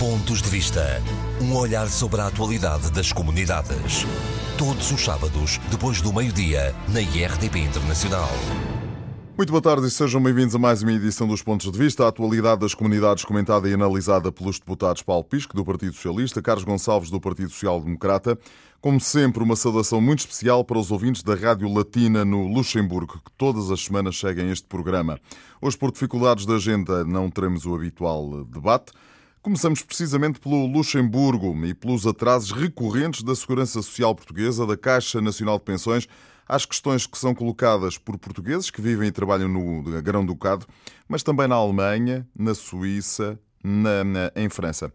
Pontos de Vista. Um olhar sobre a atualidade das comunidades. Todos os sábados, depois do meio-dia, na IRTP Internacional. Muito boa tarde e sejam bem-vindos a mais uma edição dos Pontos de Vista. A atualidade das comunidades comentada e analisada pelos deputados Paulo Pisco, do Partido Socialista, Carlos Gonçalves, do Partido Social Democrata. Como sempre, uma saudação muito especial para os ouvintes da Rádio Latina no Luxemburgo, que todas as semanas seguem este programa. Hoje, por dificuldades da agenda, não teremos o habitual debate. Começamos precisamente pelo Luxemburgo e pelos atrasos recorrentes da Segurança Social Portuguesa, da Caixa Nacional de Pensões, às questões que são colocadas por portugueses que vivem e trabalham no Grão-Ducado, mas também na Alemanha, na Suíça, na, na, em França.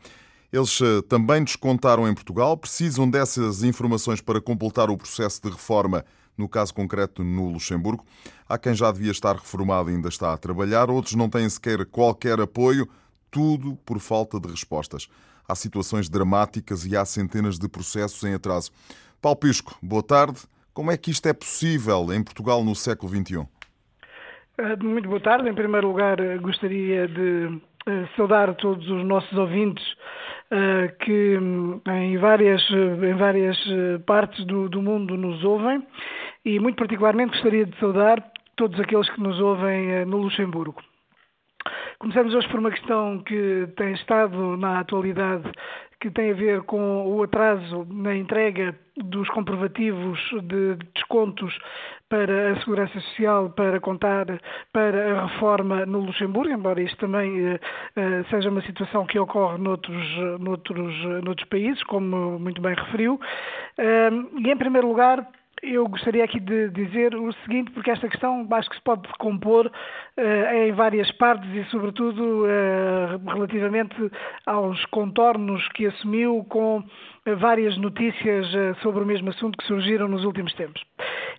Eles eh, também descontaram em Portugal, precisam dessas informações para completar o processo de reforma, no caso concreto no Luxemburgo. Há quem já devia estar reformado e ainda está a trabalhar, outros não têm sequer qualquer apoio tudo por falta de respostas. Há situações dramáticas e há centenas de processos em atraso. Paulo Pisco, boa tarde. Como é que isto é possível em Portugal no século XXI? Eh, muito boa tarde. Em primeiro lugar, eh, gostaria de eh, saudar todos os nossos ouvintes que hum, em várias, em várias partes do, do mundo nos ouvem e, muito particularmente, gostaria de saudar todos aqueles que nos ouvem no Luxemburgo. Começamos hoje por uma questão que tem estado na atualidade, que tem a ver com o atraso na entrega dos comprovativos de descontos para a Segurança Social para contar para a reforma no Luxemburgo, embora isto também uh, uh, seja uma situação que ocorre noutros, noutros, noutros países, como muito bem referiu. Uh, e, em primeiro lugar, eu gostaria aqui de dizer o seguinte, porque esta questão acho que se pode decompor uh, em várias partes e, sobretudo, uh, relativamente aos contornos que assumiu com várias notícias uh, sobre o mesmo assunto que surgiram nos últimos tempos.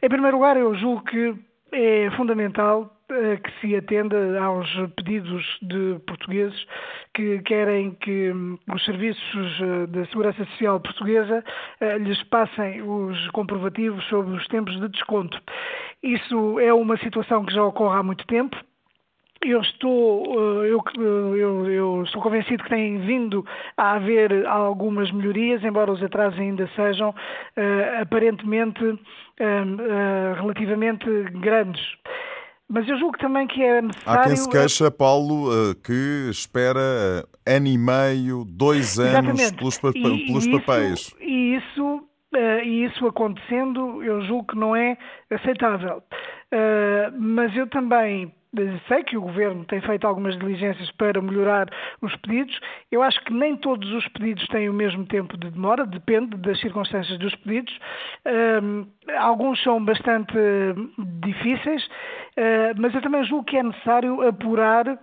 Em primeiro lugar, eu julgo que é fundamental que se atenda aos pedidos de portugueses que querem que hum, os serviços eh, da Segurança Social Portuguesa eh, lhes passem os comprovativos sobre os tempos de desconto. Isso é uma situação que já ocorre há muito tempo. Eu estou, eh, eu, eu, eu, estou convencido que tem vindo a haver algumas melhorias, embora os atrasos ainda sejam uh, aparentemente uh, uh, relativamente grandes. Mas eu julgo também que é necessário. Há quem se queixa, Paulo, eh, que espera eh, ano e meio, dois anos Exatamente. pelos, pa e, pelos papéis. e isso, e isso acontecendo, eu julgo que não é aceitável. Mas eu também sei que o Governo tem feito algumas diligências para melhorar os pedidos. Eu acho que nem todos os pedidos têm o mesmo tempo de demora, depende das circunstâncias dos pedidos. Alguns são bastante difíceis, uh, mas eu também julgo que é necessário apurar eh,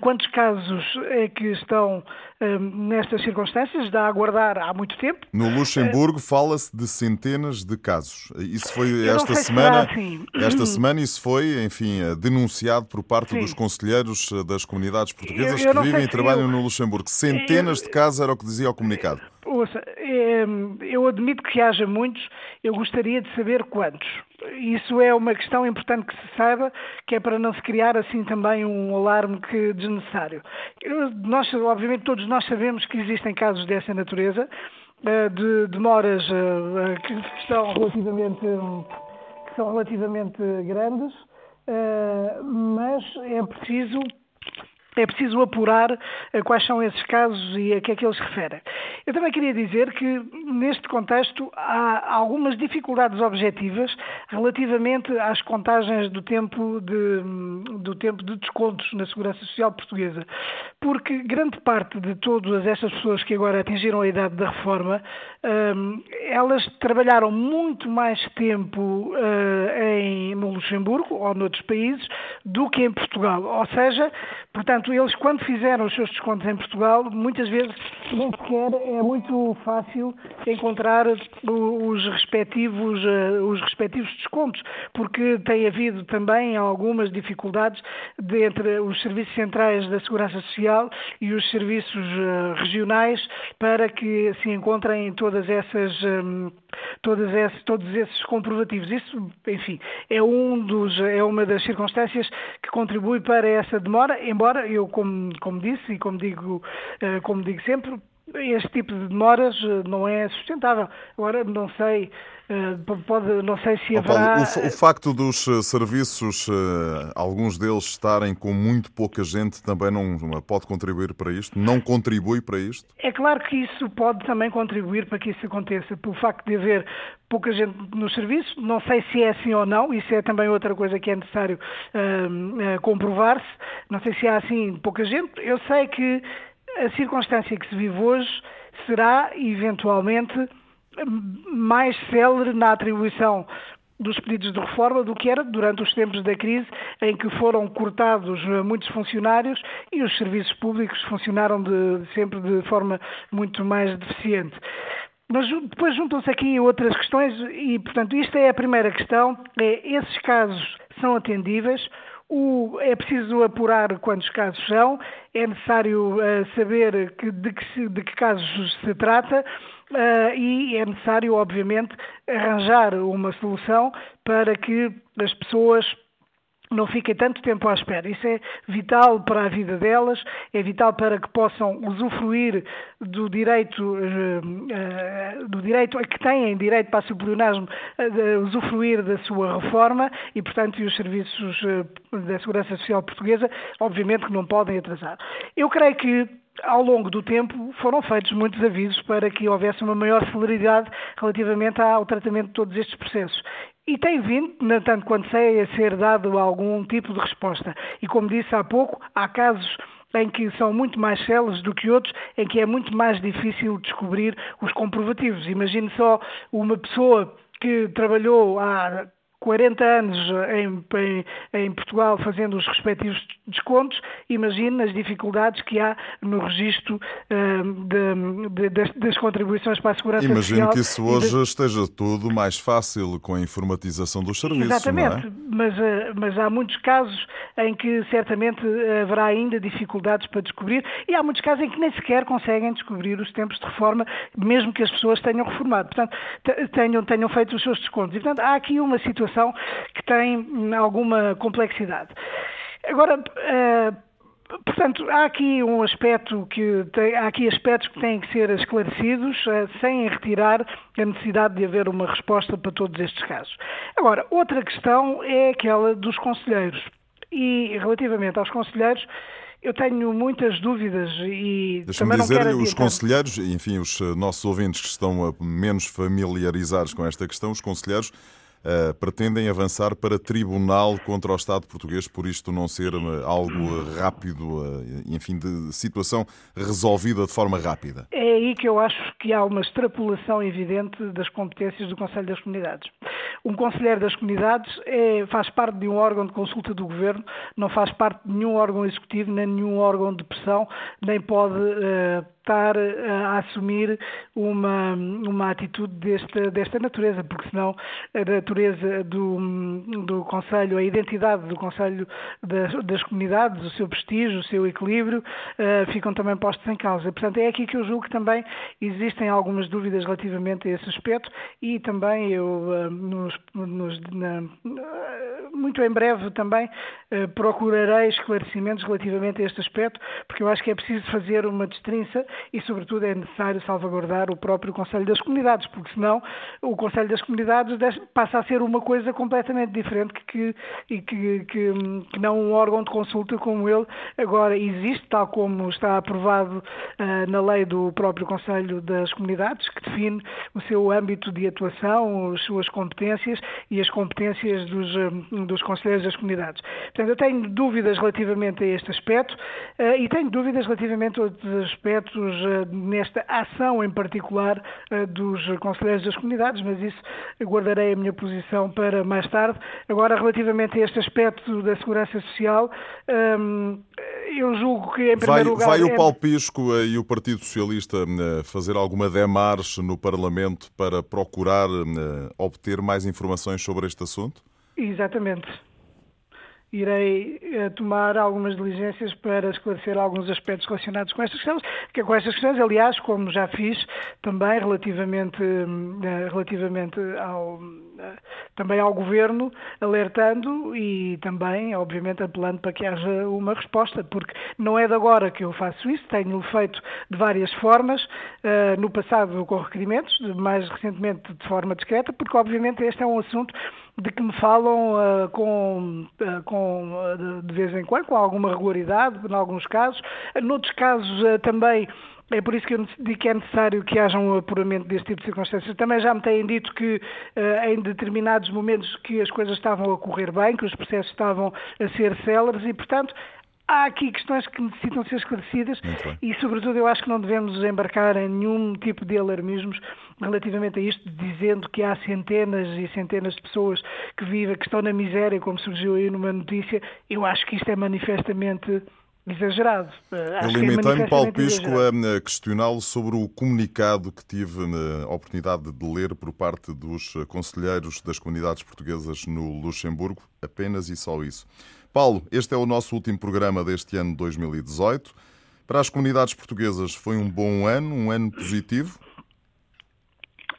quantos casos é que estão um, nestas circunstâncias? Dá a aguardar há muito tempo. No Luxemburgo uh, fala-se de centenas de casos. Isso foi esta semana. Assim. Esta semana isso foi, enfim, eh, denunciado por parte Sim. dos conselheiros das comunidades portuguesas eu, eu que vivem e trabalham eu, no Luxemburgo. Centenas de casos era o que dizia o comunicado. Ouça, eu admito que haja muitos, eu gostaria de saber quantos. Isso é uma questão importante que se saiba, que é para não se criar assim também um alarme que desnecessário. Nós, obviamente, todos nós sabemos que existem casos dessa natureza, eh, de demoras eh, que são relativamente, que são relativamente grandes, eh, mas é preciso é preciso apurar quais são esses casos e a que é que eles referem. Eu também queria dizer que, neste contexto, há algumas dificuldades objetivas relativamente às contagens do tempo de, do tempo de descontos na Segurança Social Portuguesa. Porque grande parte de todas estas pessoas que agora atingiram a idade da reforma, ehm, elas trabalharam muito mais tempo eh, em, no Luxemburgo ou noutros países do que em Portugal. Ou seja, portanto, eles quando fizeram os seus descontos em Portugal, muitas vezes nem sequer é muito fácil encontrar os respectivos, eh, os respectivos descontos, porque tem havido também algumas dificuldades entre os serviços centrais da Segurança Social e os serviços eh, regionais para que se encontrem todas essas, hum, todas todos esses comprovativos. Isso, enfim, é, um dos, é uma das circunstâncias que contribui para essa demora, embora eu, como, como disse e como digo, eh, como digo sempre, este tipo de demoras eh, não é sustentável. Agora, não sei, eh, pode, não sei se haverá... Paulo, o, o, facto dos eh, serviços, alguns deles estarem com muito pouca gente, também não pode contribuir para isto? Não contribui para isto? É claro que isso pode também contribuir para que isso aconteça, pelo facto de haver pouca gente no serviço. Não sei se é assim ou não, isso é também outra coisa que é necessário uh, uh, comprovar-se. Não sei se há assim pouca gente. Eu sei que a circunstância que se vive hoje será, eventualmente, mais célere na atribuição dos pedidos de reforma do que era durante os tempos da crise, em que foram cortados muitos funcionários e os serviços públicos funcionaram de, sempre de forma muito mais deficiente. Mas depois juntam-se aqui outras questões e, portanto, isto é a primeira questão, é esses casos são atendíveis, o, é preciso apurar quantos casos são, é necessário uh, saber que, de, que, de, que, casos se trata uh, e é necessário, obviamente, arranjar uma solução para que as pessoas não fiquem tanto tempo à espera. Isso é vital para a vida delas, é vital para que possam usufruir do direito, eh, eh, do direito a que têm direito para o pleonasmo, de usufruir da sua reforma e, portanto, os serviços eh, da Segurança Social Portuguesa, obviamente que não podem atrasar. Eu creio que ao longo do tempo foram feitos muitos avisos para que houvesse uma maior celeridade relativamente ao tratamento de todos estes processos. E tem vindo, tanto quanto sei, a ser dado algum tipo de resposta. E como disse há pouco, há casos em que são muito mais células do que outros, em que é muito mais difícil descobrir os comprovativos. Imagine só uma pessoa que trabalhou há 40 anos em, em, em, Portugal fazendo os respectivos descontos, imagine as dificuldades que há no registro uh, de, de, das, das, contribuições para a segurança Imagino social. Imagino que isso hoje de... esteja tudo mais fácil com a informatização dos serviços. Exatamente, é? mas, uh, mas há muitos casos em que certamente haverá ainda dificuldades para descobrir e há muitos casos em que nem sequer conseguem descobrir os tempos de reforma, mesmo que as pessoas tenham reformado, portanto, tenham, tenham feito os seus descontos. E, portanto, há aqui uma situação situação que tem alguma complexidade. Agora, uh, Portanto, há aqui um aspecto que tem, há aqui aspectos que têm que ser esclarecidos, uh, sem retirar a necessidade de haver uma resposta para todos estes casos. Agora, outra questão é aquela dos conselheiros. E relativamente aos conselheiros, eu tenho muitas dúvidas e Deixa-me dizer-lhe, os conselheiros, enfim, os eh, nossos ouvintes que estão menos familiarizados com esta questão, os conselheiros uh, pretendem avançar para tribunal contra o Estado português por isto não ser eh, algo rápido, uh, enfim, de situação resolvida de forma rápida? É aí que eu acho que há uma extrapolação evidente das competências do Conselho das Comunidades. Um Conselheiro das Comunidades é, faz parte de um órgão de consulta do Governo, não faz parte de nenhum órgão executivo, nem nenhum órgão de pressão, nem pode uh, estar a assumir uma, uma atitude desta, desta natureza, porque senão a natureza do, do Conselho, a identidade do Conselho das, das comunidades, o seu prestígio, o seu equilíbrio, uh, ficam também postos em causa. Portanto, é aqui que eu julgo que também existem algumas dúvidas relativamente a esse aspecto e também eu, uh, nos, nos, na, muito em breve também, procurarei esclarecimentos relativamente a este aspecto, porque eu acho que é preciso fazer uma destrinça e, sobretudo, é necessário salvaguardar o próprio Conselho das Comunidades, porque senão o Conselho das Comunidades passa a ser uma coisa completamente diferente que, que, que, que não um órgão de consulta como ele agora existe, tal como está aprovado uh, na lei do próprio Conselho das Comunidades, que define o seu âmbito de atuação, as suas competências exigências e as competências dos, dos conselheiros das comunidades. Portanto, eu tenho dúvidas relativamente a este aspecto e tenho dúvidas relativamente a outros aspectos nesta ação em particular dos conselheiros das comunidades, mas isso guardarei a minha posição para mais tarde. Agora, relativamente a este aspecto da segurança social, hum, eu julgo que, em primeiro vai, lugar. Vai o é... Paulo Pisco e o Partido Socialista hum, fazer alguma demarche no Parlamento para procurar hum, obter mais informações sobre este assunto? Exatamente irei uh, tomar algumas diligências para esclarecer alguns aspectos relacionados com estas questões, que com estas questões, aliás, como já fiz também relativamente, uh, relativamente ao, uh, também ao Governo, alertando e também, obviamente, apelando para que haja uma resposta, porque não é de agora que eu faço isso, tenho feito de várias formas, no passado com requerimentos, mais recentemente de forma discreta, porque obviamente este é um assunto de que me falam uh, com, uh, com uh, de vez em quando, com alguma regularidade, em alguns casos. Noutros casos também é por isso que eu digo que é necessário que haja um apuramento deste tipo de circunstâncias. Também já me têm dito que em determinados momentos que as coisas estavam a correr bem, que os processos estavam a ser céleres e, portanto, há aqui questões que necessitam ser esclarecidas e, sobretudo, eu acho que não devemos embarcar em nenhum tipo de alarmismos relativamente a isto, dizendo que há centenas e centenas de pessoas que vivem, que estão na miséria, como surgiu aí numa notícia. Eu acho que isto é manifestamente exagerado. Acho eu é limitei-me, é Paulo Pisco, a questioná-lo sobre o comunicado que tive a oportunidade de ler por parte dos conselheiros das comunidades portuguesas no Luxemburgo, apenas e só isso. Paulo, este é o nosso último programa deste ano 2018. Para as comunidades portuguesas foi um bom ano, um ano positivo?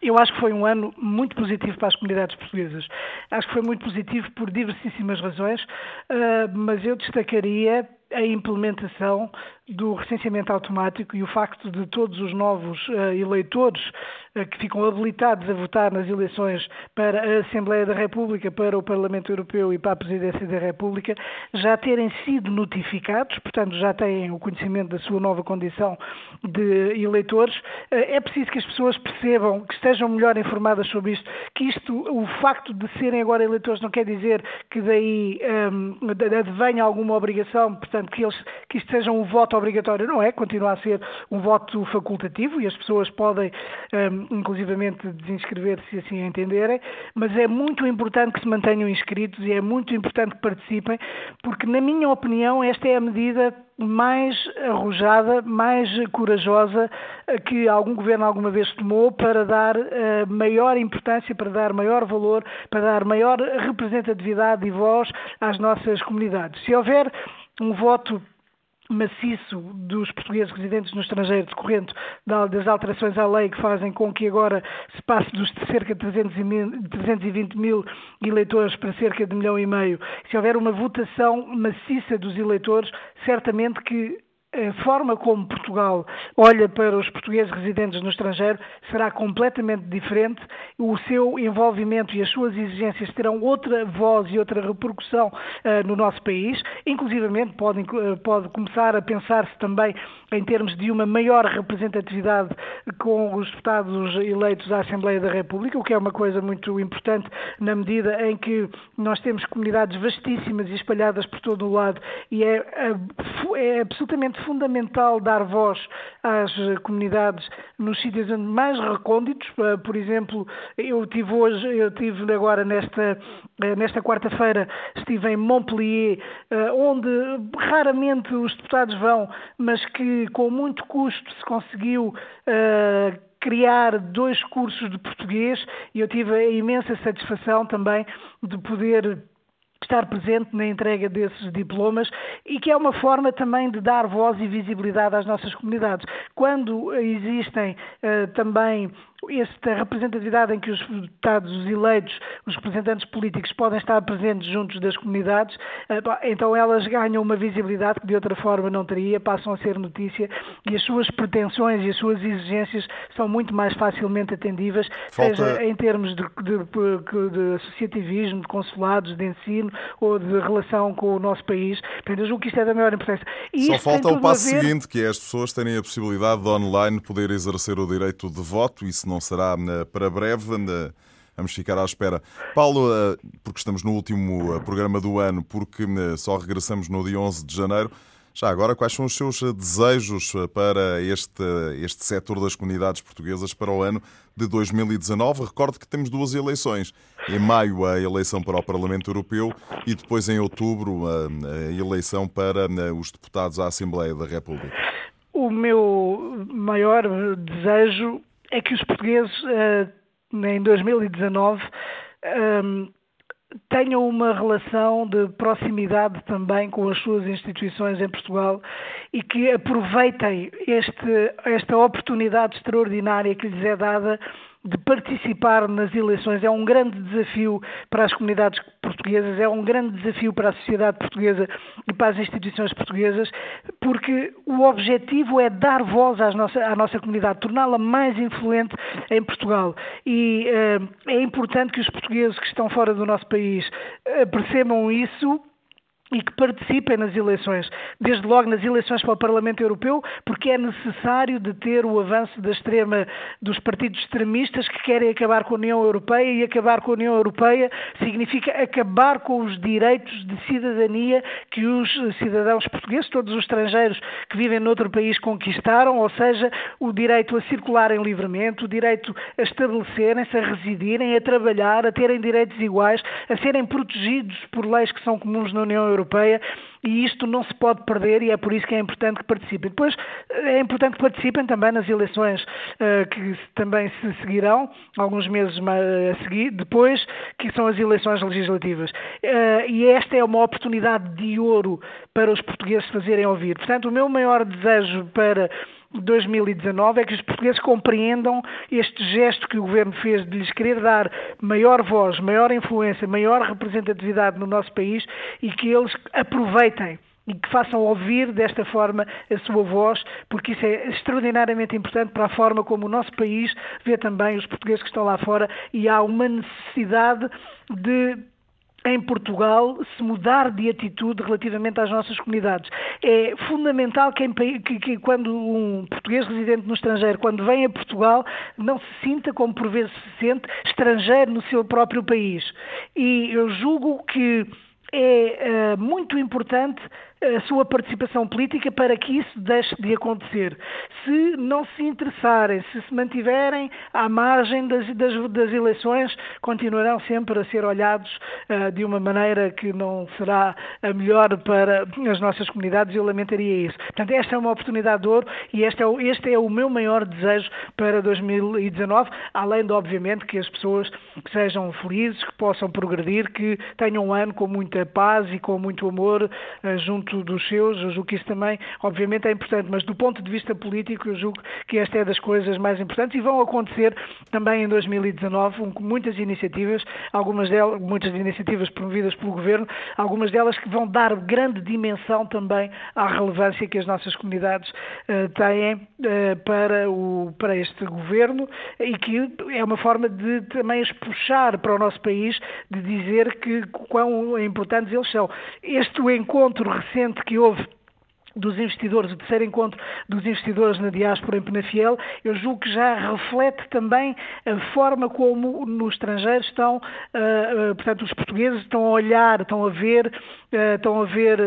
Eu acho que foi um ano muito positivo para as comunidades portuguesas. Acho que foi muito positivo por diversíssimas razões, ah, mas eu destacaria a implementação do recenseamento automático e o facto de todos os novos uh, eleitores uh, que ficam habilitados a votar nas eleições para a Assembleia da República, para o Parlamento Europeu e para a Presidência da República já terem sido notificados, portanto já têm o conhecimento da sua nova condição de eleitores. Uh, é preciso que as pessoas percebam, que estejam melhor informadas sobre isto, que isto, o facto de serem agora eleitores não quer dizer que daí um, advenha alguma obrigação, portanto que, eles, que isto seja um voto obrigatório, não é, continua a ser um voto facultativo e as pessoas podem, um, inclusivamente, desinscrever se assim entenderem, mas é muito importante que se mantenham inscritos e é muito importante que participem, porque, na minha opinião, esta é a medida mais arrojada, mais corajosa eh, que algum governo alguma vez tomou para dar uh, maior importância, para dar maior valor, para dar maior representatividade e voz às nossas comunidades. Se houver um voto maciço dos portugueses residentes no estrangeiro decorrente das alterações à lei que fazem com que agora se passe dos cerca de 320 mil eleitores para cerca de um milhão e meio. Se houver uma votação maciça dos eleitores, certamente que a forma como Portugal olha para os portugueses residentes no estrangeiro será completamente diferente. O seu envolvimento e as suas exigências terão outra voz e outra repercussão uh, no nosso país. Inclusivamente podem, uh, pode começar a pensar-se também em termos de uma maior representatividade com os deputados eleitos à Assembleia da República, o que é uma coisa muito importante na medida em que nós temos comunidades vastíssimas e espalhadas por todo o lado e é, é absolutamente fundamental dar voz às comunidades nos sítios mais recônditos. Eh, por exemplo, eu tive hoje, eu tive agora nesta, eh, nesta quarta-feira, estive em Montpellier, eh, onde raramente os deputados vão, mas que com muito custo se conseguiu criar dois cursos de português e eu tive a imensa satisfação também de poder estar presente na entrega desses diplomas e que é uma forma também de dar voz e visibilidade às nossas comunidades. Quando existem uh, também esta representatividade em que os deputados os eleitos, os representantes políticos podem estar presentes juntos das comunidades, eh, então elas ganham uma visibilidade que de outra forma não teria, passam a ser notícia e as suas pretensões e as suas exigências são muito mais facilmente atendíveis, Falta... seja em termos de, de, de, associativismo, de consulados, de ensino ou de relação com o nosso país. Portanto, eu julgo que isto é da maior importância. E Só falta o passo ver... seguinte, que é as pessoas terem a possibilidade de online poder exercer o direito de voto, não será para breve. Vamos ficar à espera. Paulo, eh, porque estamos no último eh, programa do ano, porque eh, só regressamos no dia 11 de janeiro. Já agora, quais são os seus desejos para este, este setor das comunidades portuguesas para o ano de 2019? Recordo que temos duas eleições. Em maio, a eleição para o Parlamento Europeu e depois, em outubro, a eleição para os deputados à Assembleia da República. O meu maior desejo é que os portugueses em 2019 um, tenham uma relação de proximidade também com as suas instituições em Portugal e que aproveitem este, esta oportunidade extraordinária que lhes é dada de participar nas eleições é um grande desafio para as comunidades portuguesas, é um grande desafio para a sociedade portuguesa e para as instituições portuguesas, porque o objetivo é dar voz à nossa, à nossa comunidade, torná-la mais influente em Portugal. E uh, é importante que os portugueses que estão fora do nosso país uh, percebam isso e que participem nas eleições, desde logo nas eleições para o Parlamento Europeu, porque é necessário deter o avanço da extrema dos partidos extremistas que querem acabar com a União Europeia e acabar com a União Europeia significa acabar com os direitos de cidadania que os cidadãos portugueses, todos os estrangeiros que vivem noutro país conquistaram, ou seja, o direito a circularem livremente, o direito a estabelecerem-se, a residirem, a trabalhar, a terem direitos iguais, a serem protegidos por leis que são comuns na União Europeia Europeia e isto não se pode perder e é por isso que é importante que participem. Depois é importante que participem também nas eleições uh, que também se seguirão, alguns meses a seguir, depois, que são as eleições legislativas. Uh, e esta é uma oportunidade de ouro para os portugueses fazerem ouvir. Portanto, o meu maior desejo para 2019 é que os portugueses compreendam este gesto que o governo fez de lhes querer dar maior voz, maior influência, maior representatividade no nosso país e que eles aproveitem e que façam ouvir desta forma a sua voz, porque isso é extraordinariamente importante para a forma como o nosso país vê também os portugueses que estão lá fora e há uma necessidade de em Portugal se mudar de atitude relativamente às nossas comunidades. É fundamental que, que, que, quando um português residente no estrangeiro, quando vem a Portugal, não se sinta, como por vezes se sente, estrangeiro no seu próprio país. E eu julgo que é uh, muito importante a sua participação política para que isso deixe de acontecer. Se não se interessarem, se se mantiverem à margem das, das, das eleições, continuarão sempre a ser olhados uh, de uma maneira que não será a melhor para as nossas comunidades e eu lamentaria isso. Portanto, esta é uma oportunidade de ouro e este é o, este é o meu maior desejo para 2019, além de, obviamente, que as pessoas sejam felizes, que possam progredir, que tenham um ano com muita paz e com muito amor uh, junto junto dos seus, eu julgo que isso também, obviamente, é importante, mas do ponto de vista político, eu julgo que esta é das coisas mais importantes e vão acontecer também em 2019 com muitas iniciativas, algumas delas, muitas iniciativas promovidas pelo Governo, algumas delas que vão dar grande dimensão também à relevância que as nossas comunidades uh, têm uh, para, o, para este Governo e que é uma forma de também as puxar para o nosso país, de dizer que quão importantes eles são. Este encontro recente recente que houve dos investidores, o terceiro encontro dos investidores na diáspora em Penafiel, eu julgo que já reflete também a forma como no estrangeiro estão, uh, uh, portanto, os portugueses estão a olhar, estão a ver, uh, estão a ver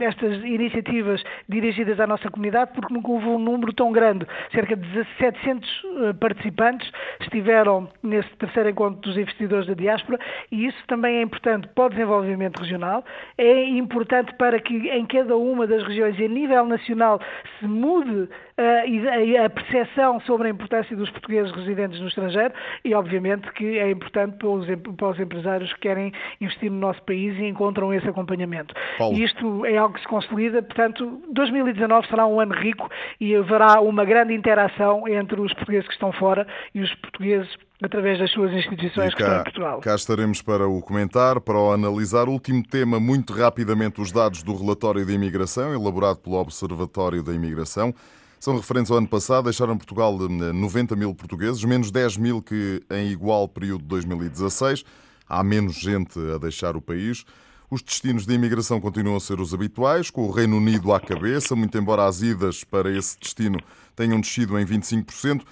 estas iniciativas dirigidas à nossa comunidade, porque nunca houve um número tão grande. Cerca de 700 participantes estiveram nesse terceiro encontro dos investidores da diáspora e isso também é importante para o desenvolvimento regional, é importante para que em cada uma das regiões a nível nacional se mude uh, a percepção sobre a importância dos portugueses residentes no estrangeiro e, obviamente, que é importante para os, para os empresários que querem investir no nosso país e encontram esse acompanhamento. Paulo. Isto é algo que se consolida, portanto, 2019 será um ano rico e haverá uma grande interação entre os portugueses que estão fora e os portugueses através das suas instituições cá, que estão em Portugal. Cá estaremos para o comentar, para o analisar. Último tema, muito rapidamente, os dados do relatório de imigração, elaborado pelo Observatório da Imigração. São referentes ao ano passado, deixaram Portugal 90 mil portugueses, menos 10 mil que em igual período de 2016. Há menos gente a deixar o país. Os destinos de imigração continuam a ser os habituais, com o Reino Unido à cabeça, muito embora as idas para esse destino tenham descido em 25%.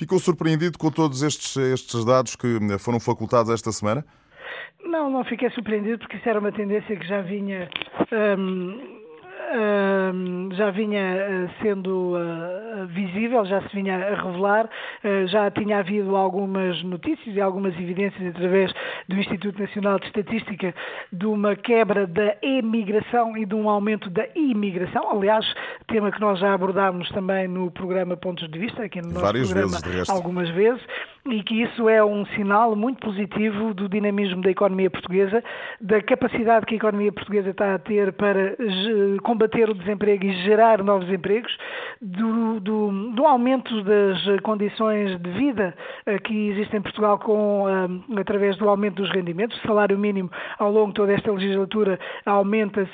Ficou surpreendido com todos estes, estes dados que foram facultados esta semana? Não, não fiquei surpreendido porque isso era uma tendência que já vinha. Um já vinha eh, sendo uh, visível, já se vinha a revelar, uh, já tinha havido algumas notícias e algumas evidências através do Instituto Nacional de Estatística de uma quebra da emigração e de um aumento da imigração. Aliás, tema que nós já abordámos também no programa Pontos de Vista, aqui no nosso Várias programa, vezes, algumas vezes e que isso é um sinal muito positivo do dinamismo da economia portuguesa, da capacidade que a economia portuguesa está a ter para combater o desemprego e gerar novos empregos, do, do, do aumento das condições de vida eh, que existem em Portugal com, eh, através do aumento dos rendimentos. O salário mínimo ao longo de toda esta legislatura aumenta-se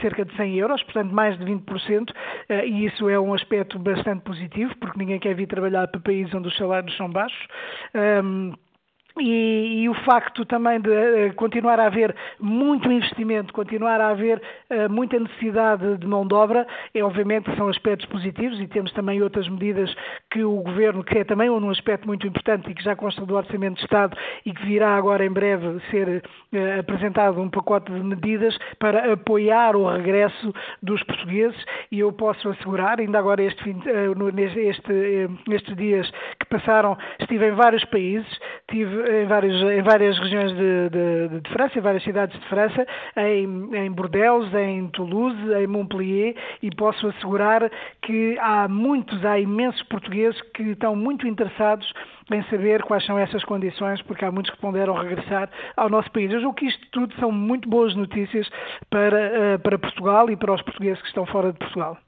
cerca de 100 euros, portanto mais de 20%, eh, e isso é um aspecto bastante positivo, porque ninguém quer vir trabalhar para países onde os salários são baixos. Um, e, e, o facto também de uh, continuar a haver muito investimento, continuar a haver uh, muita necessidade de mão de obra, é, obviamente são aspectos positivos e temos também outras medidas que o Governo, que é também um aspecto muito importante e que já consta do Orçamento de Estado e que virá agora em breve ser uh, apresentado um pacote de medidas para apoiar o regresso dos portugueses e eu posso assegurar, ainda agora este, fim, este, estes dias que passaram, estive em vários países, tive em, vários, em várias regiões de, de, de, França, em várias cidades de França, em, em Bordeaux, em Toulouse, em Montpellier, e posso assegurar que há muitos, há imensos portugueses que estão muito interessados em saber quais são essas condições, porque há muitos que ponderam regressar ao nosso país. Eu julgo que isto tudo são muito boas notícias para, eh, para Portugal e para os portugueses que estão fora de Portugal.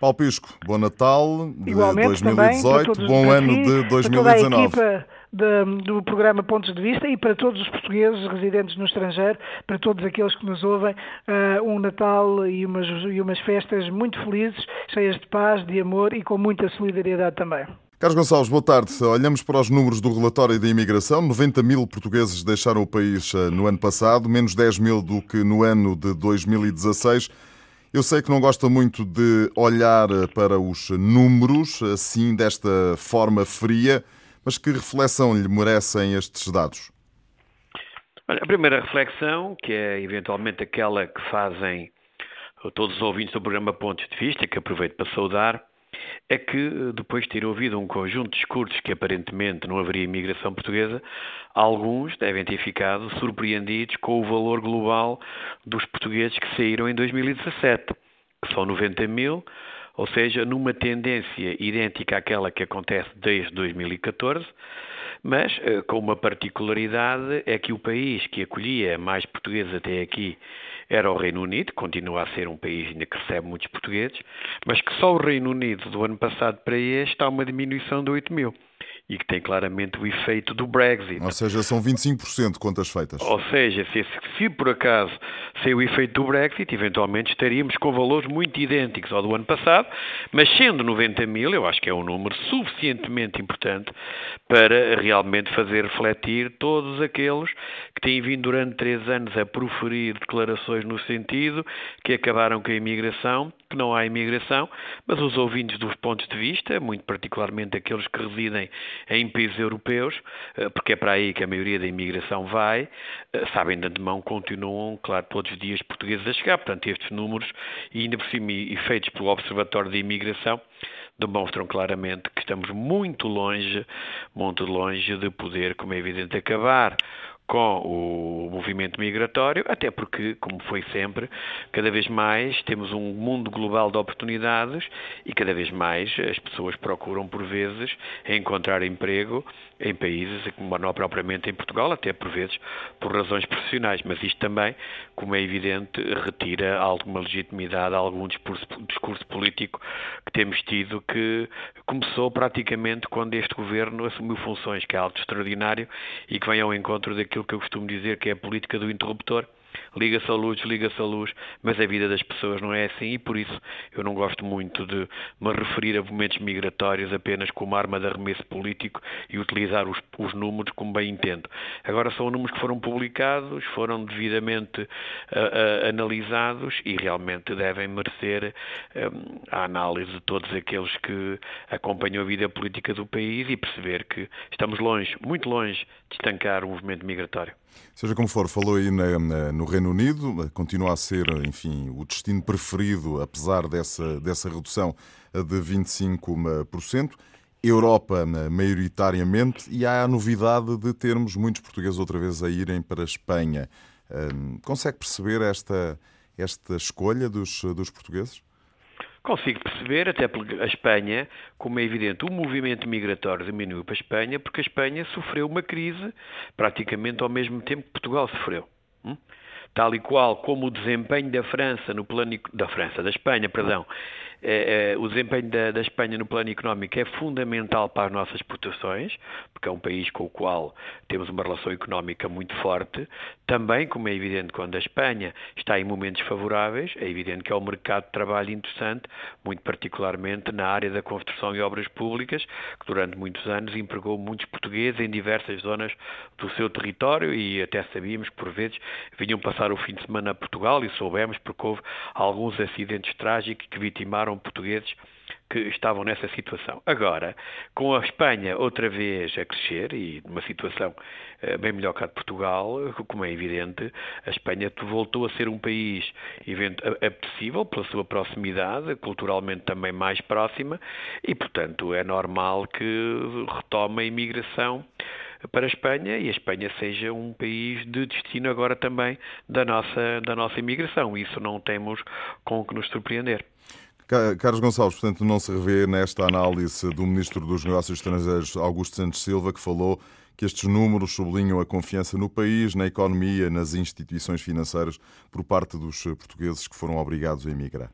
Paulo Pisco, bom Natal de Igualmente, 2018, também, bom ano de 2019 de, do programa Pontos de Vista e para todos os portugueses residentes no estrangeiro, para todos aqueles que nos ouvem, uh, um Natal e umas, e umas festas muito felizes, cheias de paz, de amor e com muita solidariedade também. Carlos Gonçalves, boa tarde. Olhamos para os números do relatório da imigração. 90 mil portugueses deixaram o país eh, no ano passado, menos 10 mil do que no ano de 2016. Eu sei que não gosta muito de olhar eh, para os números assim, desta forma fria. Mas que reflexão lhe merecem estes dados? a primeira reflexão, que é eventualmente aquela que fazem todos os ouvintes do programa Pontos de Vista, que aproveito para saudar, é que depois de ter ouvido um conjunto de discursos que aparentemente não haveria imigração portuguesa, alguns devem ter ficado surpreendidos com o valor global dos portugueses que saíram em 2017, que são 90 mil, ou seja, numa tendência idêntica àquela que acontece desde 2014, mas eh, com uma particularidade é que o país que acolhia mais portugueses até aqui era o Reino Unido, continua a ser um país ainda que recebe muitos portugueses, mas que só o Reino Unido do ano passado para este há uma diminuição de 8 mil e que tem claramente o efeito do Brexit. Ou seja, são 25% de contas feitas. Ou seja, se, se por acaso sem o efeito do Brexit, eventualmente estaríamos com valores muito idênticos ao do ano passado, mas sendo 90 mil, eu acho que é um número suficientemente importante para realmente fazer refletir todos aqueles que têm vindo durante três anos a proferir declarações no sentido que acabaram com a imigração, que não há imigração, mas os ouvintes dos pontos de vista, muito particularmente aqueles que residem em países europeus, eh, porque é para aí que a maioria da imigração vai, eh, sabem de antemão continuam, claro, todos os dias portugueses a chegar. Portanto, estes números, e ainda por cima, feitos pelo Observatório de Imigração, demonstram claramente que estamos muito longe, muito longe de poder, como é evidente, acabar com o movimento migratório, até porque, como foi sempre, cada vez mais temos um mundo global de oportunidades e cada vez mais as pessoas procuram, por vezes, encontrar emprego em países, não propriamente em Portugal, até por vezes por razões profissionais. Mas isto também, como é evidente, retira alguma legitimidade a algum discurso, discurso político que temos tido, que começou praticamente quando este governo assumiu funções, que é algo extraordinário e que vem ao encontro daquilo aquilo que eu costumo dizer que é a política do interruptor, liga-se a luz, desliga-se a luz, mas a vida das pessoas não é assim e por isso eu não gosto muito de me referir a movimentos migratórios apenas como arma de arremesso político e utilizar os, os números como bem entendo. Agora são números que foram publicados, foram devidamente uh, uh, analisados e realmente devem merecer um, a análise de todos aqueles que acompanham a vida política do país e perceber que estamos longe, muito longe, de estancar o movimento migratório. Seja como for, falou aí na, na, no Reino Unido, continua a ser, enfim, o destino preferido, apesar dessa, dessa redução de 25%. Europa, maioritariamente, e há a novidade de termos muitos portugueses outra vez a irem para a Espanha. Hum, consegue perceber esta, esta escolha dos, dos portugueses? Consigo perceber, até porque a Espanha, como é evidente, o movimento migratório diminuiu para a Espanha, porque a Espanha sofreu uma crise praticamente ao mesmo tempo que Portugal sofreu. Hum? Tal e qual como o desempenho da França no plano da França, da Espanha, perdão, o desempenho da, da, Espanha no plano económico é fundamental para as nossas exportações, porque é um país com o qual temos uma relação económica muito forte. Também, como é evidente, quando a Espanha está em momentos favoráveis, é evidente que é um mercado de trabalho interessante, muito particularmente na área da construção e obras públicas, que durante muitos anos empregou muitos portugueses em diversas zonas do seu território e até sabíamos que, por vezes, vinham passar o fim de semana a Portugal e soubemos porque houve alguns acidentes trágicos que vitimaram portugueses que estavam nessa situação. Agora, com a Espanha outra vez a crescer e numa situação eh, bem melhor que a de Portugal, como é evidente, a Espanha voltou a ser um país apetecível pela sua proximidade, culturalmente também mais próxima, e, portanto, é normal que retome a imigração para a Espanha e a Espanha seja um país de destino agora também da nossa, da nossa imigração. Isso não temos com que nos surpreender. Carlos Gonçalves, portanto, não se revê nesta análise do Ministro dos Negócios Estrangeiros, Augusto Santos Silva, que falou que estes números sublinham a confiança no país, na economia, nas instituições financeiras por parte dos portugueses que foram obrigados a emigrar.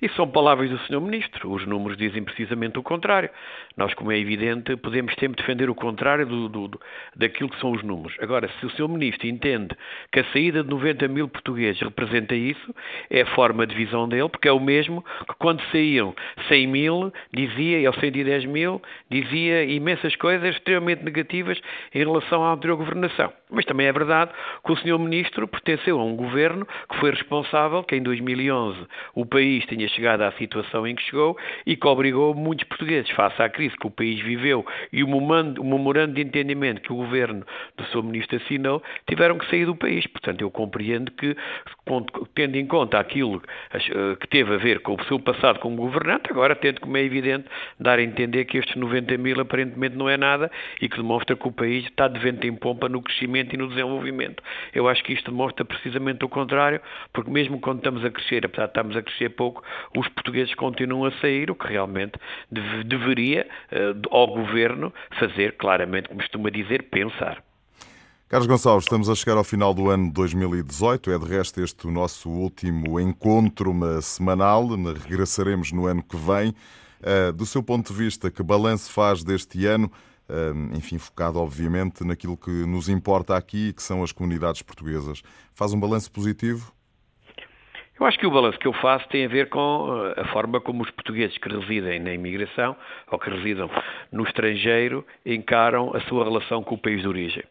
E são palavras do Sr. Ministro. Os números dizem precisamente o contrário. Nós, como é evidente, podemos sempre defender o contrário do, do, do, daquilo que são os números. Agora, se o Sr. Ministro entende que a saída de 90 mil portugueses representa isso, é a forma de visão dele, porque é o mesmo que quando saíam 100 mil, dizia, e aos 110 mil, dizia imensas coisas extremamente negativas em relação à anterior governação. Mas também é verdade que o Sr. Ministro pertenceu a um governo que foi responsável que em 2011 o país tinha chegado à situação em que chegou e que obrigou muitos portugueses, face à crise que o país viveu e o memorando de entendimento que o governo do seu ministro assinou, tiveram que sair do país. Portanto, eu compreendo que, tendo em conta aquilo eh, que teve a ver com o seu passado como governante, agora tendo, como é evidente, dar a entender que estes 90 mil aparentemente não é nada e que demonstra que o país está de vento em pompa no crescimento e no desenvolvimento. Eu acho que isto demonstra precisamente o contrário, porque mesmo quando estamos a crescer, apesar de estarmos a crescer pouco, os portugueses continuam a sair, o que realmente deve, deveria uh, ao governo fazer, claramente, como costuma dizer, pensar. Carlos Gonçalves, estamos a chegar ao final do ano de 2018. É de resto este o nosso último encontro semanal. Regressaremos no ano que vem. Uh, do seu ponto de vista, que balanço faz deste ano? Uh, enfim, focado obviamente naquilo que nos importa aqui, que são as comunidades portuguesas. Faz um balanço positivo? Eu acho que o balanço que eu faço tem a ver com eh, a forma como os portugueses que residem na imigração ou que residam no estrangeiro encaram a sua relação com o país de origem.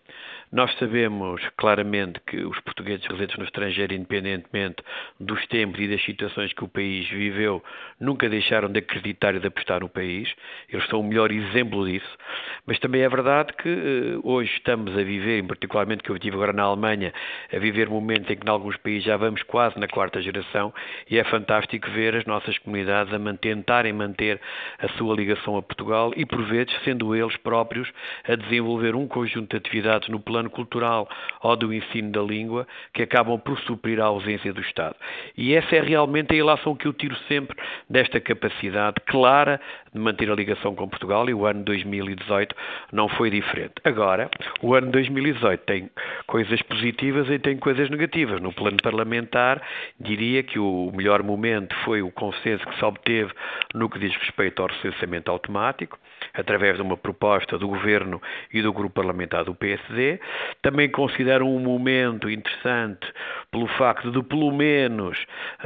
Nós sabemos claramente que os portugueses residentes no estrangeiro, independentemente dos tempos e das situações que o país viveu, nunca deixaram de acreditar e de apostar no país. Eles são o melhor exemplo disso. Mas também é verdade que uh, hoje estamos a viver, particularmente que eu estive agora na Alemanha, a viver um momento em que em alguns países já vamos quase na quarta geração e é fantástico ver as nossas comunidades a tentarem manter a sua ligação a Portugal e, por vezes, sendo eles próprios a desenvolver um conjunto de atividades no plano plano cultural ou do ensino da língua que acabam por suprir a ausência do Estado. E essa é realmente a ilação que eu tiro sempre desta capacidade clara de manter a ligação com Portugal e o ano 2018 não foi diferente. Agora, o ano 2018 tem coisas positivas e tem coisas negativas. No plano parlamentar, diria que o melhor momento foi o consenso que se obteve no que diz respeito ao recenseamento automático, através de uma proposta do Governo e do Grupo Parlamentar do PSD, Também considero um momento interessante pelo facto de, pelo menos,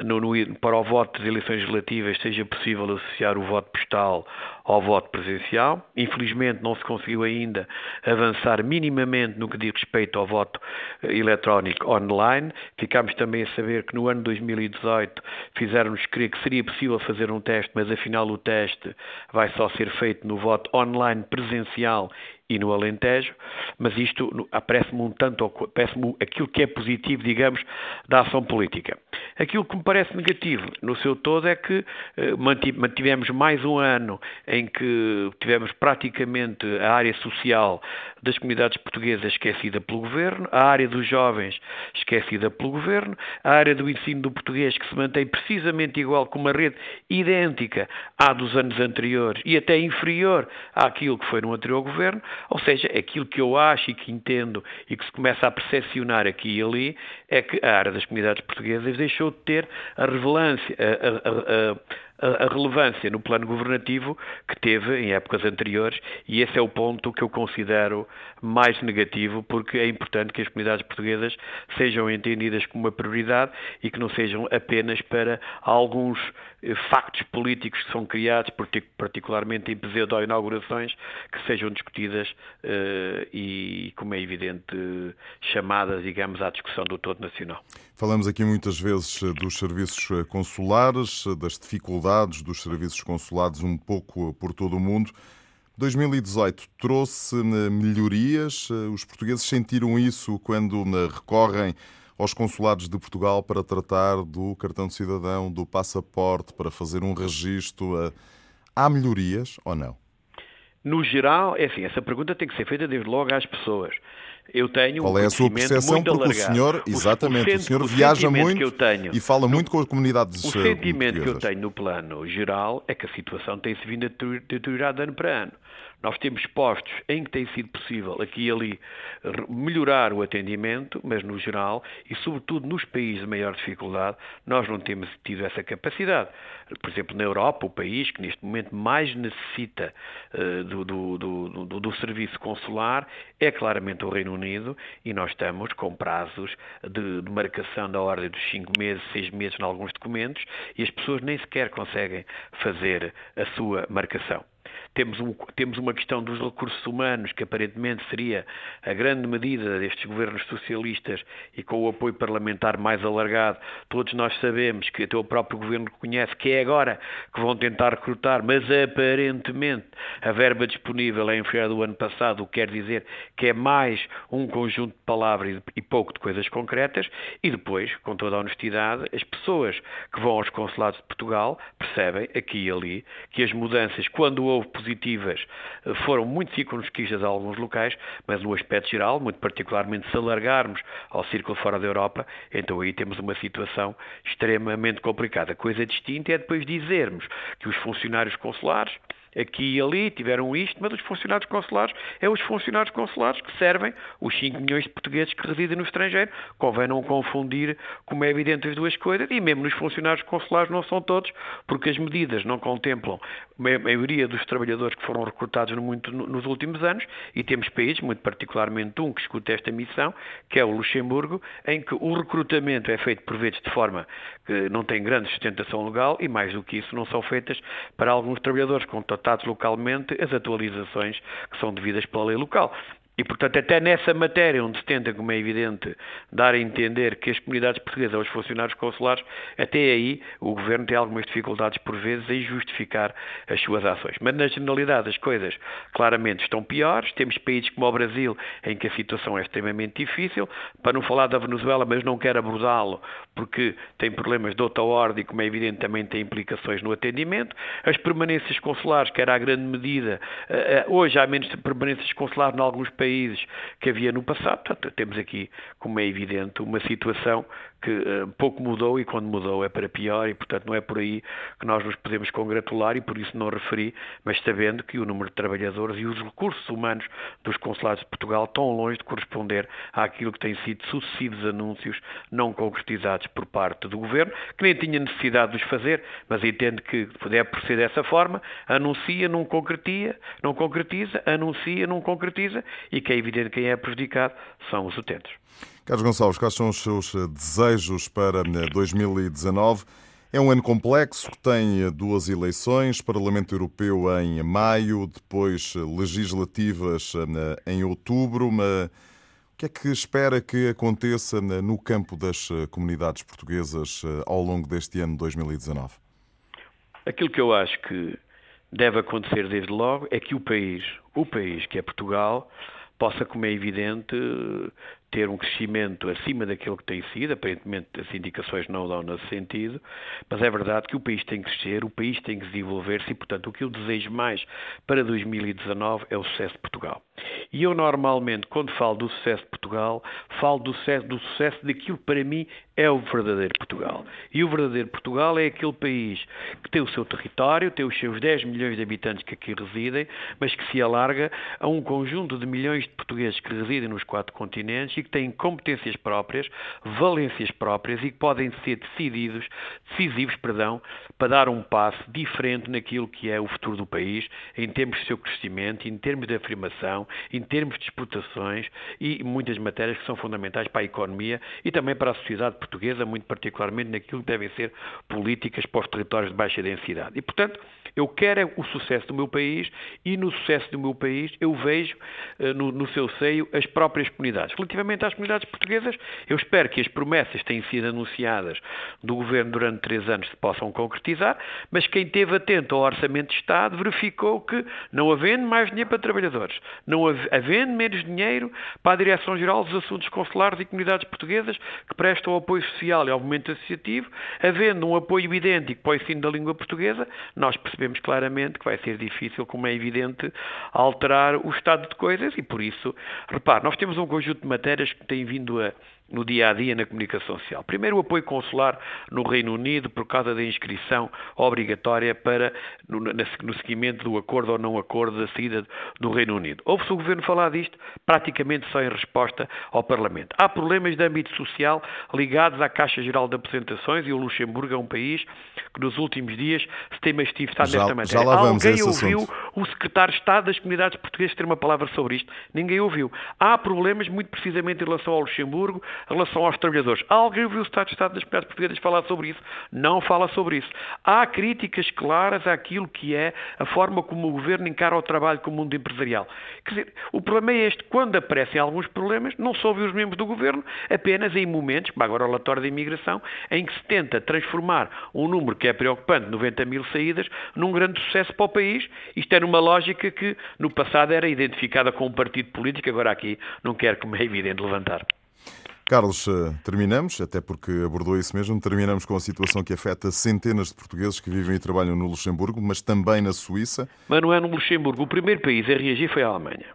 no, no, para o voto das eleições legislativas, seja possível associar o voto postal ao voto presencial. Infelizmente, não se conseguiu ainda avançar minimamente no que diz respeito ao voto eh, eletrónico online. Ficámos também a saber que no ano 2018 fizeram-nos crer que seria possível fazer um teste, mas afinal o teste vai só ser feito no voto online presencial e no Alentejo, mas isto parece-me um tanto, parece-me aquilo que é positivo, digamos, da ação política. Aquilo que me parece negativo no seu todo é que eh, mantivemos mais um ano em que tivemos praticamente a área social das comunidades portuguesas esquecida pelo governo, a área dos jovens esquecida pelo governo, a área do ensino do português que se mantém precisamente igual com uma rede idêntica à dos anos anteriores e até inferior àquilo que foi no anterior governo, ou seja, aquilo que eu acho e que entendo e que se começa a percepcionar aqui e ali é que a área das comunidades portuguesas deixou de ter a relevância, a, a, a, a, relevância no plano governativo que teve em épocas anteriores e esse é o ponto que eu considero mais negativo porque é importante que as comunidades portuguesas sejam entendidas como uma prioridade e que não sejam apenas para alguns eh, factos políticos que são criados, particularmente em pseudo-inaugurações, que sejam discutidas uh, e, como é evidente, chamadas, digamos, à discussão do todo nacional. Falamos aqui muitas vezes eh, dos serviços consulares, das dificuldades dos serviços consulados um pouco por todo o mundo. 2018 trouxe né, melhorias. Os portugueses sentiram isso quando né, recorrem aos consulados de Portugal para tratar do cartão de cidadão, do passaporte, para fazer um registro. Há melhorias ou não? No geral, é assim, essa pergunta tem que ser feita desde logo às pessoas eu tenho Qual um é a sua percepção? Porque o senhor, exatamente, o, o senhor viaja muito tenho, e fala muito com as comunidades O sentimento que eu tenho no plano geral é que a situação tem-se vindo a deteriorar de ano para ano. Nós temos postos em que tem sido possível aqui e ali melhorar o atendimento, mas no geral e sobretudo nos países de maior dificuldade, nós não temos tido essa capacidade. Por exemplo, na Europa, o país que neste momento mais necessita uh, do, do, do, do, serviço consular é claramente o Reino Unido e nós estamos com prazos de, de marcação da ordem dos 5 meses, 6 meses em alguns documentos e as pessoas nem sequer conseguem fazer a sua marcação. Temos, um, temos uma questão dos recursos humanos, que aparentemente seria a grande medida destes governos socialistas e com o apoio parlamentar mais alargado. Todos nós sabemos que até o próprio governo reconhece que é agora que vão tentar recrutar, mas aparentemente a verba disponível é inferior do ano passado, o que quer dizer que é mais um conjunto de palavras e pouco de coisas concretas. E depois, com toda a honestidade, as pessoas que vão aos consulados de Portugal percebem aqui e ali que as mudanças, quando houve positivas eh, foram muito circunscritas a alguns locais, mas no aspecto geral, muito particularmente se alargarmos ao círculo fora da Europa, então aí temos uma situação extremamente complicada. Coisa distinta é depois dizermos que os funcionários consulares aqui e ali, tiveram isto, mas os funcionários consulares é os funcionários consulares que servem os 5 milhões de portugueses que residem no estrangeiro. Convém não confundir, como é evidente, as duas coisas, e mesmo nos funcionários consulares não são todos, porque as medidas não contemplam a maioria dos trabalhadores que foram recrutados muito nos últimos anos, e temos países, muito particularmente um que escuta esta missão, que é o Luxemburgo, em que o recrutamento é feito por vezes de forma que não tem grande sustentação legal, e mais do que isso, não são feitas para alguns trabalhadores com tratados localmente as atualizações que são devidas pela lei local. E, portanto, até nessa matéria, onde se tenta, como é evidente, dar a entender que as comunidades portuguesas ou os funcionários consulares, até aí o Governo tem algumas dificuldades, por vezes, em justificar as suas ações. Mas, na generalidade, as coisas claramente estão piores. Temos países como o Brasil, em que a situação é extremamente difícil. Para não falar da Venezuela, mas não quero abordá-lo, porque tem problemas de outra ordem, como é evidente, também tem implicações no atendimento. As permanências consulares, que era a grande medida, eh, eh, hoje há menos permanências consulares em alguns países países que havia no passado. Portanto, temos aqui, como é evidente, uma situação que uh, pouco mudou e quando mudou é para pior e, portanto, não é por aí que nós nos podemos congratular e por isso não referi, mas sabendo que o número de trabalhadores e os recursos humanos dos consulados de Portugal estão longe de corresponder àquilo que têm sido sucessivos anúncios não concretizados por parte do Governo, que nem tinha necessidade de os fazer, mas entende que deve proceder dessa forma, anuncia, não concretiza, não concretiza, anuncia, não concretiza e que é evidente que quem é prejudicado são os utentes. Carlos Gonçalves, quais são os seus desejos para 2019? É um ano complexo que tem duas eleições, Parlamento Europeu em maio, depois legislativas em outubro. Mas o que é que espera que aconteça no campo das comunidades portuguesas ao longo deste ano 2019? Aquilo que eu acho que deve acontecer desde logo é que o país, o país que é Portugal, possa, como é evidente, ter um crescimento acima daquilo que tem sido, aparentemente as indicações não dão nesse sentido, mas é verdade que o país tem que crescer, o país tem que desenvolver-se e, portanto, o que eu desejo mais para 2019 é o sucesso de Portugal. E eu normalmente, quando falo do sucesso de Portugal, falo do sucesso, do sucesso daquilo que para mim é o verdadeiro Portugal. E o verdadeiro Portugal é aquele país que tem o seu território, tem os seus 10 milhões de habitantes que aqui residem, mas que se alarga a um conjunto de milhões de portugueses que residem nos quatro continentes e que têm competências próprias, valências próprias e que podem ser decididos, decisivos, perdão, para dar um passo diferente naquilo que é o futuro do país, em termos de seu crescimento, em termos de afirmação, em termos de exportações e muitas matérias que são fundamentais para a economia e também para a sociedade portuguesa, muito particularmente naquilo que devem ser políticas para os territórios de baixa densidade. E, portanto, eu quero é o sucesso do meu país e no sucesso do meu país eu vejo uh, no, no, seu seio as próprias comunidades. Relativamente às comunidades portuguesas, eu espero que as promessas que têm sido anunciadas do Governo durante três anos se possam concretizar, mas quem esteve atento ao Orçamento de Estado verificou que, não havendo mais dinheiro para trabalhadores, não havendo menos dinheiro para a Direção-Geral dos Assuntos Consulares e Comunidades Portuguesas que prestam apoio social e ao movimento associativo, havendo um apoio idêntico para o ensino da língua portuguesa, nós percebemos claramente que vai ser difícil, como é evidente, alterar o estado de coisas e por isso, repare, nós temos um conjunto de matérias que têm vindo a no dia a dia na comunicação social. Primeiro, o apoio consular no Reino Unido por causa da inscrição obrigatória para no, no seguimento do acordo ou não acordo da saída do Reino Unido. Ouve-se o Governo falar disto praticamente só em resposta ao Parlamento. Há problemas de âmbito social ligados à Caixa Geral de Apresentações e o Luxemburgo é um país que nos últimos dias se tem manifestado nesta matéria. Alguém ouviu assunto. o Secretário de Estado das Comunidades Portuguesas ter uma palavra sobre isto? Ninguém ouviu. Há problemas muito precisamente em relação ao Luxemburgo, em relação aos trabalhadores. Alguém ouviu o Estado de Estado das Comunidades Portuguesas falar sobre isso? Não fala sobre isso. Há críticas claras àquilo que é a forma como o Governo encara o trabalho com o mundo empresarial. Quer dizer, o problema é este. Quando aparecem alguns problemas, não se ouve os membros do Governo, apenas em momentos, agora o relatório da imigração, em que se tenta transformar um número que é preocupante, 90 mil saídas, num grande sucesso para o país. Isto é numa lógica que no passado era identificada com um partido político, agora aqui não quer, como é evidente, levantar. Carlos, eh, terminamos, até porque abordou isso mesmo, terminamos com a situação que afeta centenas de portugueses que vivem e trabalham no Luxemburgo, mas também na Suíça. Mas não é no Luxemburgo. O primeiro país a reagir foi a Alemanha.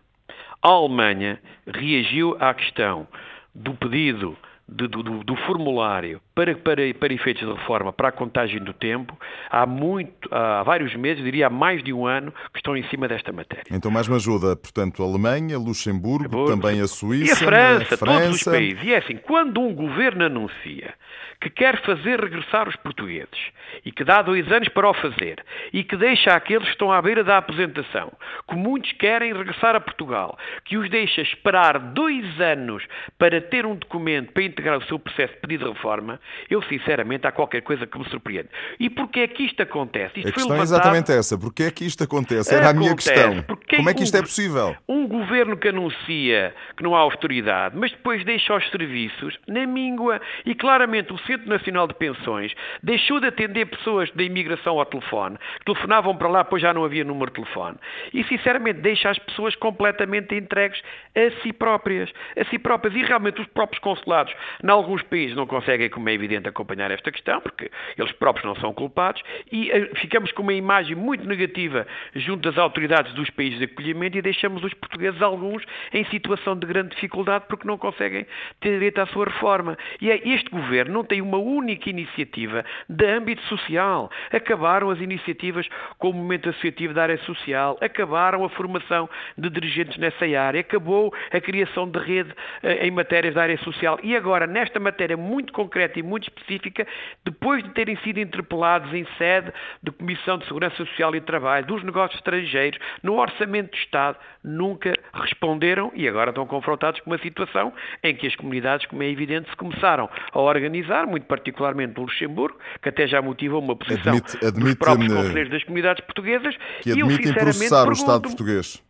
A Alemanha reagiu à questão do pedido do, do, do, formulário para, para, para efeitos de reforma, para a contagem do tempo, há, muito, há vários meses, diria há mais de um ano, que estão em cima desta matéria. Então, mais uma ajuda, portanto, a Alemanha, Luxemburgo, também a Suíça, e a França, a França, todos os países. E é assim, quando um governo anuncia que quer fazer regressar os portugueses e que dá dois anos para o fazer e que deixa aqueles que estão à beira da aposentação, que muitos querem regressar a Portugal, que os deixa esperar dois anos para ter um documento para integrar o seu processo de pedido de reforma, eu sinceramente há qualquer coisa que me surpreende. E porquê é que isto acontece? Isto a questão é exatamente essa. Porquê é que isto acontece? Era acontece, a minha questão. Como é que isto é possível? Um governo que anuncia que não há austeridade, mas depois deixa os serviços na míngua e claramente o Centro Nacional de Pensões deixou de atender pessoas da imigração ao telefone, que telefonavam para lá, pois já não havia número de telefone. E, sinceramente, deixa as pessoas completamente entregues a si próprias. A si próprias. E, realmente, os próprios consulados, em alguns países, não conseguem, como é evidente, acompanhar esta questão, porque eles próprios não são culpados, e eh, ficamos com uma imagem muito negativa junto das autoridades dos países de acolhimento e deixamos os portugueses, alguns, em situação de grande dificuldade porque não conseguem ter direito à sua reforma. E é, este governo não tem uma única iniciativa de âmbito social. Acabaram as iniciativas com o movimento associativo da área social, acabaram a formação de dirigentes nessa área, acabou a criação de rede eh, em matérias da área social e agora, nesta matéria muito concreta e muito específica, depois de terem sido interpelados em sede de Comissão de Segurança Social e Trabalho, dos negócios estrangeiros, no Orçamento do Estado, nunca responderam e agora estão confrontados com uma situação em que as comunidades, como é evidente, se começaram a organizar, muito particularmente no Luxemburgo, que até já motivou uma posição admite, admite dos próprios conselheiros das comunidades portuguesas. Que admitem processar o Estado português.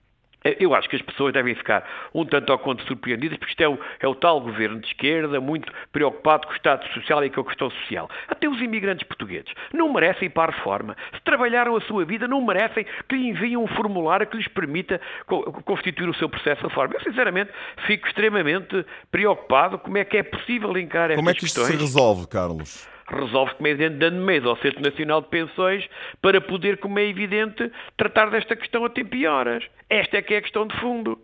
É, eu acho que as pessoas devem ficar um tanto ao quanto surpreendidas, porque isto é o, é o, tal governo de esquerda, muito preocupado com o Estado Social e com a questão social. Até os imigrantes portugueses não merecem para a reforma. Se trabalharam a sua vida, não merecem que lhe enviem um formulário que lhes permita constituir o seu processo de reforma. Eu, sinceramente, fico extremamente preocupado como é que é possível encarar estas questões. Como é que isto questões. se resolve, Carlos? Resolve, como é evidente, dando mesa ao Centro Nacional de Pensões para poder, como é evidente, tratar desta questão a tempo e horas. Esta é que é a questão de fundo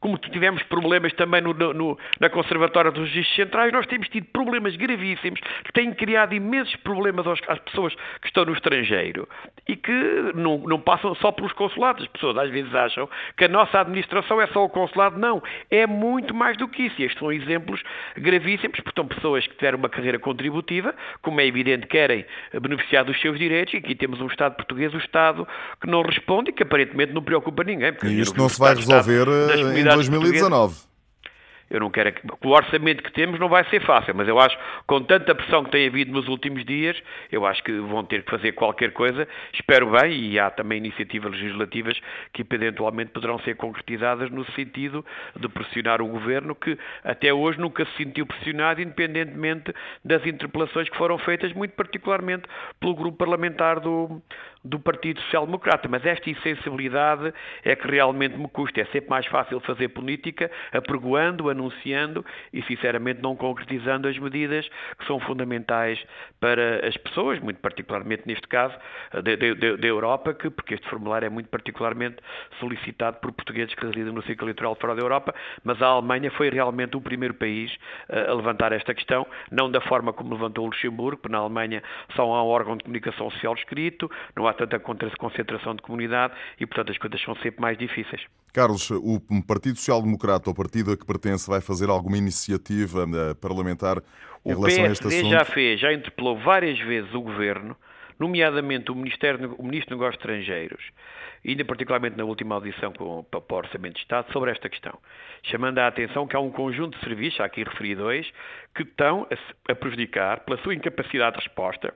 como tivemos problemas também no, no, na Conservatória dos Registros Centrais, nós temos tido problemas gravíssimos que têm criado imensos problemas aos, às pessoas que estão no estrangeiro e que não, não, passam só pelos consulados. As pessoas às vezes acham que a nossa administração é só o consulado. Não, é muito mais do que isso. E estes são exemplos gravíssimos, porque são pessoas que tiveram uma carreira contributiva, como é evidente, querem beneficiar dos seus direitos, e aqui temos um Estado português, o Estado que não responde e que aparentemente não preocupa ninguém. E isto não se vai resolver em 2019. Eu não quero. O orçamento que temos não vai ser fácil, mas eu acho, com tanta pressão que tem havido nos últimos dias, eu acho que vão ter que fazer qualquer coisa. Espero bem, e há também iniciativas legislativas que eventualmente poderão ser concretizadas no sentido de pressionar o governo, que até hoje nunca se sentiu pressionado, independentemente das interpelações que foram feitas, muito particularmente pelo grupo parlamentar do, do Partido Social Democrata. Mas esta insensibilidade é que realmente me custa. É sempre mais fácil fazer política apregoando, anunciando e, sinceramente, não concretizando as medidas que são fundamentais para as pessoas, muito particularmente neste caso da Europa, que, porque este formulário é muito particularmente solicitado por portugueses que residem no ciclo eleitoral fora da Europa, mas a Alemanha foi realmente o primeiro país a levantar esta questão, não da forma como levantou o Luxemburgo, porque na Alemanha só há um órgão de comunicação social escrito, não há tanta concentração de comunidade e, portanto, as coisas são sempre mais difíceis. Carlos, o Partido Social Democrata, o partido a que pertence, vai fazer alguma iniciativa eh, parlamentar em o relação PSD a este assunto? já fez, já interpelou várias vezes o Governo, nomeadamente o, Ministério, o Ministro dos Negócios Estrangeiros, ainda particularmente na última audição com, para o Orçamento de Estado, sobre esta questão, chamando a atenção que há um conjunto de serviços, há aqui referi dois, que estão a, a prejudicar, pela sua incapacidade de resposta,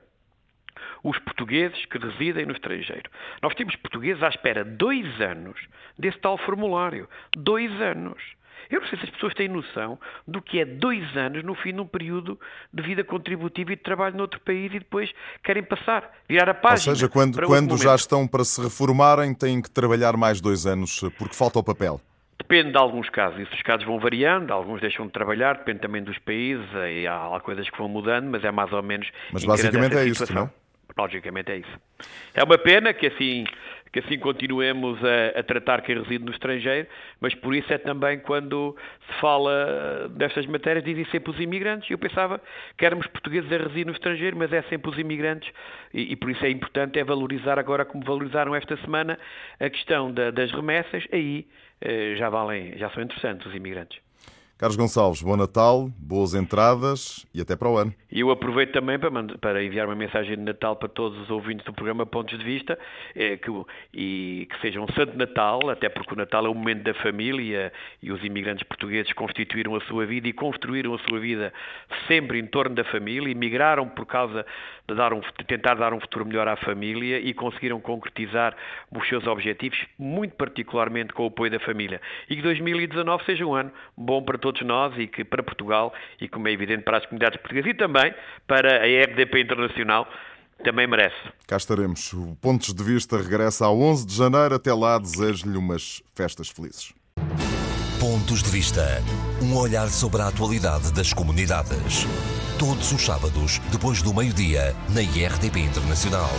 os portugueses que residem no estrangeiro. Nós temos portugueses à espera dois anos desse tal formulário. Dois anos. Eu não sei se as pessoas têm noção do que é dois anos no fim de um período de vida contributiva e de trabalho noutro país e depois querem passar, virar a página. Ou seja, quando, quando já estão para se reformarem, têm que trabalhar mais dois anos porque falta o papel. Depende de alguns casos, e os casos vão variando, alguns deixam de trabalhar, depende também dos países, e há coisas que vão mudando, mas é mais ou menos. Mas basicamente é isso, não? Logicamente é isso. É uma pena que assim, que assim continuemos a, a, tratar quem reside no estrangeiro, mas por isso é também quando se fala destas matérias, dizem sempre os imigrantes. Eu pensava que éramos portugueses a residir no estrangeiro, mas é sempre os imigrantes, e, e por isso é importante é valorizar agora, como valorizaram esta semana, a questão da, das remessas, aí eh, já valem, já são interessantes os imigrantes. Carlos Gonçalves, bom Natal, boas entradas e até para o ano. E eu aproveito também para, para, enviar uma mensagem de Natal para todos os ouvintes do programa Pontos de Vista é, que, e que seja um Santo Natal, até porque o Natal é o momento da família e os imigrantes portugueses constituíram a sua vida e construíram a sua vida sempre em torno da família, emigraram por causa de, dar um, de tentar dar um futuro melhor à família e conseguiram concretizar os seus objetivos, muito particularmente com o apoio da família. E que 2019 seja um ano bom para todos todos nós e que para Portugal e como é evidente para as comunidades portuguesas e também para a RDP Internacional também merece. Cá estaremos. O Pontos de Vista regressa a 11 de janeiro. Até lá, desejo-lhe umas festas felizes. Pontos de Vista. Um olhar sobre a atualidade das comunidades. Todos os sábados, depois do meio-dia, na IRTP Internacional.